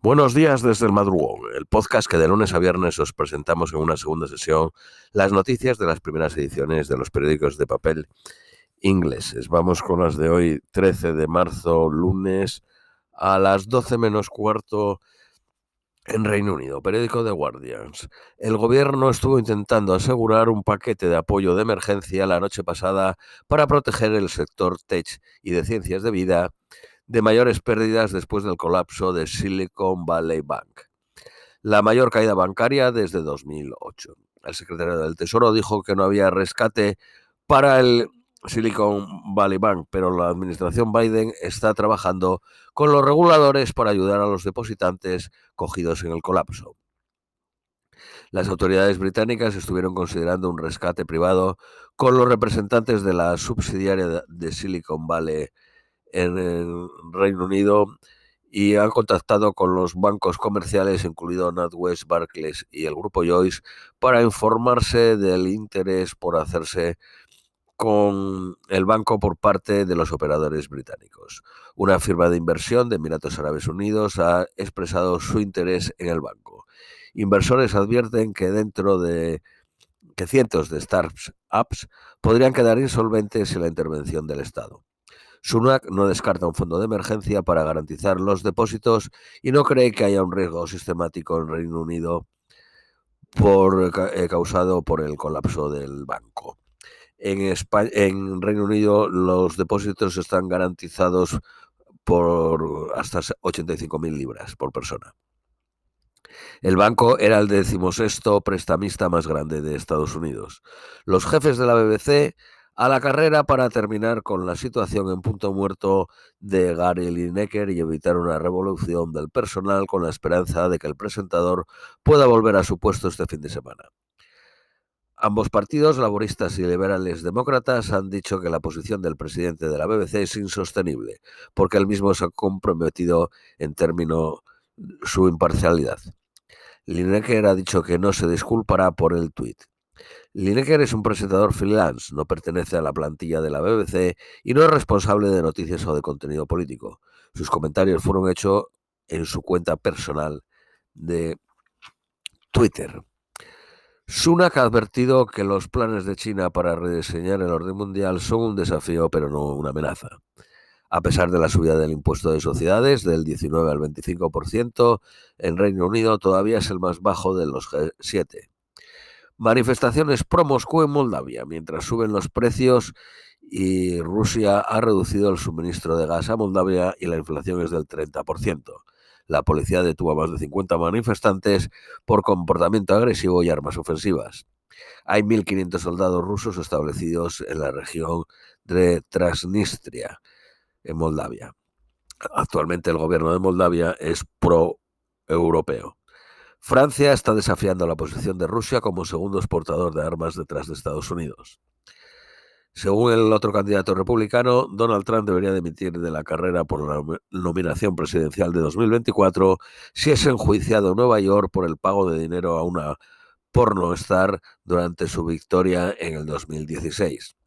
Buenos días desde el madrugón, el podcast que de lunes a viernes os presentamos en una segunda sesión las noticias de las primeras ediciones de los periódicos de papel ingleses. Vamos con las de hoy, 13 de marzo, lunes, a las 12 menos cuarto en Reino Unido, periódico The Guardians. El gobierno estuvo intentando asegurar un paquete de apoyo de emergencia la noche pasada para proteger el sector tech y de ciencias de vida de mayores pérdidas después del colapso de Silicon Valley Bank, la mayor caída bancaria desde 2008. El secretario del Tesoro dijo que no había rescate para el Silicon Valley Bank, pero la administración Biden está trabajando con los reguladores para ayudar a los depositantes cogidos en el colapso. Las autoridades británicas estuvieron considerando un rescate privado con los representantes de la subsidiaria de Silicon Valley en el Reino Unido y ha contactado con los bancos comerciales, incluido NatWest, Barclays y el grupo Joyce, para informarse del interés por hacerse con el banco por parte de los operadores británicos. Una firma de inversión de Emiratos Árabes Unidos ha expresado su interés en el banco. Inversores advierten que dentro de que cientos de startups podrían quedar insolventes sin la intervención del Estado. Sunak no descarta un fondo de emergencia para garantizar los depósitos y no cree que haya un riesgo sistemático en Reino Unido por, eh, causado por el colapso del banco. En, en Reino Unido los depósitos están garantizados por hasta 85.000 libras por persona. El banco era el decimosexto prestamista más grande de Estados Unidos. Los jefes de la BBC a la carrera para terminar con la situación en punto muerto de Gary Lineker y evitar una revolución del personal con la esperanza de que el presentador pueda volver a su puesto este fin de semana. Ambos partidos, laboristas y liberales demócratas, han dicho que la posición del presidente de la BBC es insostenible, porque él mismo se ha comprometido en términos su imparcialidad. Lineker ha dicho que no se disculpará por el tuit. Lineker es un presentador freelance, no pertenece a la plantilla de la BBC y no es responsable de noticias o de contenido político. Sus comentarios fueron hechos en su cuenta personal de Twitter. Sunak ha advertido que los planes de China para rediseñar el orden mundial son un desafío, pero no una amenaza. A pesar de la subida del impuesto de sociedades del 19 al 25%, el Reino Unido todavía es el más bajo de los G7. Manifestaciones pro Moscú en Moldavia, mientras suben los precios y Rusia ha reducido el suministro de gas a Moldavia y la inflación es del 30%. La policía detuvo a más de 50 manifestantes por comportamiento agresivo y armas ofensivas. Hay 1.500 soldados rusos establecidos en la región de Transnistria, en Moldavia. Actualmente el gobierno de Moldavia es pro-europeo. Francia está desafiando la posición de Rusia como segundo exportador de armas detrás de Estados Unidos. Según el otro candidato republicano, Donald Trump debería dimitir de la carrera por la nominación presidencial de 2024 si es enjuiciado en Nueva York por el pago de dinero a una pornostar durante su victoria en el 2016.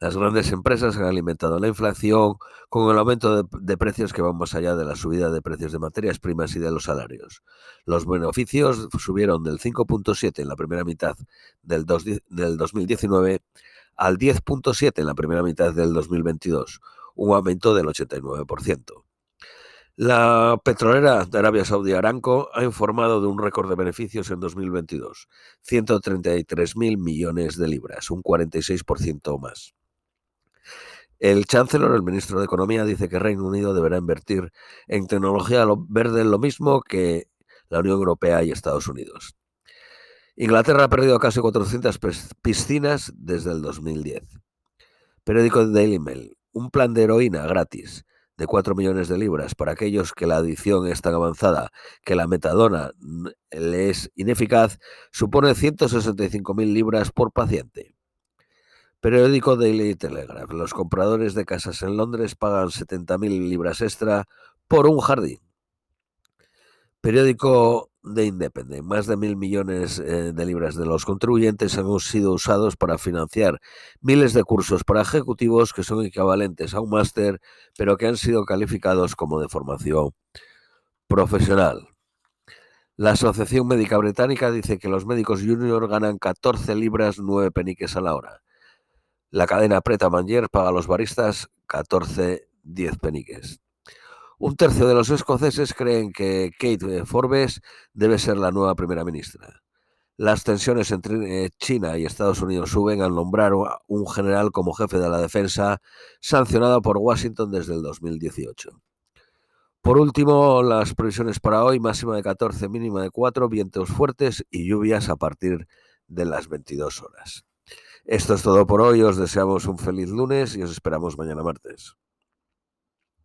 Las grandes empresas han alimentado la inflación con el aumento de, precios que van más allá de la subida de precios de materias primas y de los salarios. Los beneficios subieron del 5.7 en la primera mitad del, del 2019 al 10.7 en la primera mitad del 2022, un aumento del 89%. La petrolera de Arabia Saudí Aramco ha informado de un récord de beneficios en 2022, 133.000 millones de libras, un 46% más. El chancellor, el ministro de Economía, dice que Reino Unido deberá invertir en tecnología verde lo mismo que la Unión Europea y Estados Unidos. Inglaterra ha perdido casi 400 piscinas desde el 2010. Periódico Daily Mail. Un plan de heroína gratis de 4 millones de libras para aquellos que la adicción es tan avanzada que la metadona le es ineficaz, supone 165.000 libras por paciente. Periódico Daily Telegraph. Los compradores de casas en Londres pagan 70.000 libras extra por un jardín. Periódico de Independent. Más de mil millones eh, de libras de los contribuyentes han sido usados para financiar miles de cursos para ejecutivos que son equivalentes a un máster, pero que han sido calificados como de formación profesional. La Asociación Médica Británica dice que los médicos junior ganan 14 libras 9 peniques a la hora. La cadena Preta Manger paga a los baristas 14 10 peniques. Un tercio de los escoceses creen que Kate Forbes debe ser la nueva primera ministra. Las tensiones entre eh, China y Estados Unidos suben al nombrar un general como jefe de la defensa sancionado por Washington desde el 2018. Por último, las previsiones para hoy, máxima de 14, mínima de 4, vientos fuertes y lluvias a partir de las 22 horas. Esto es todo por hoy, os deseamos un feliz lunes y os esperamos mañana martes.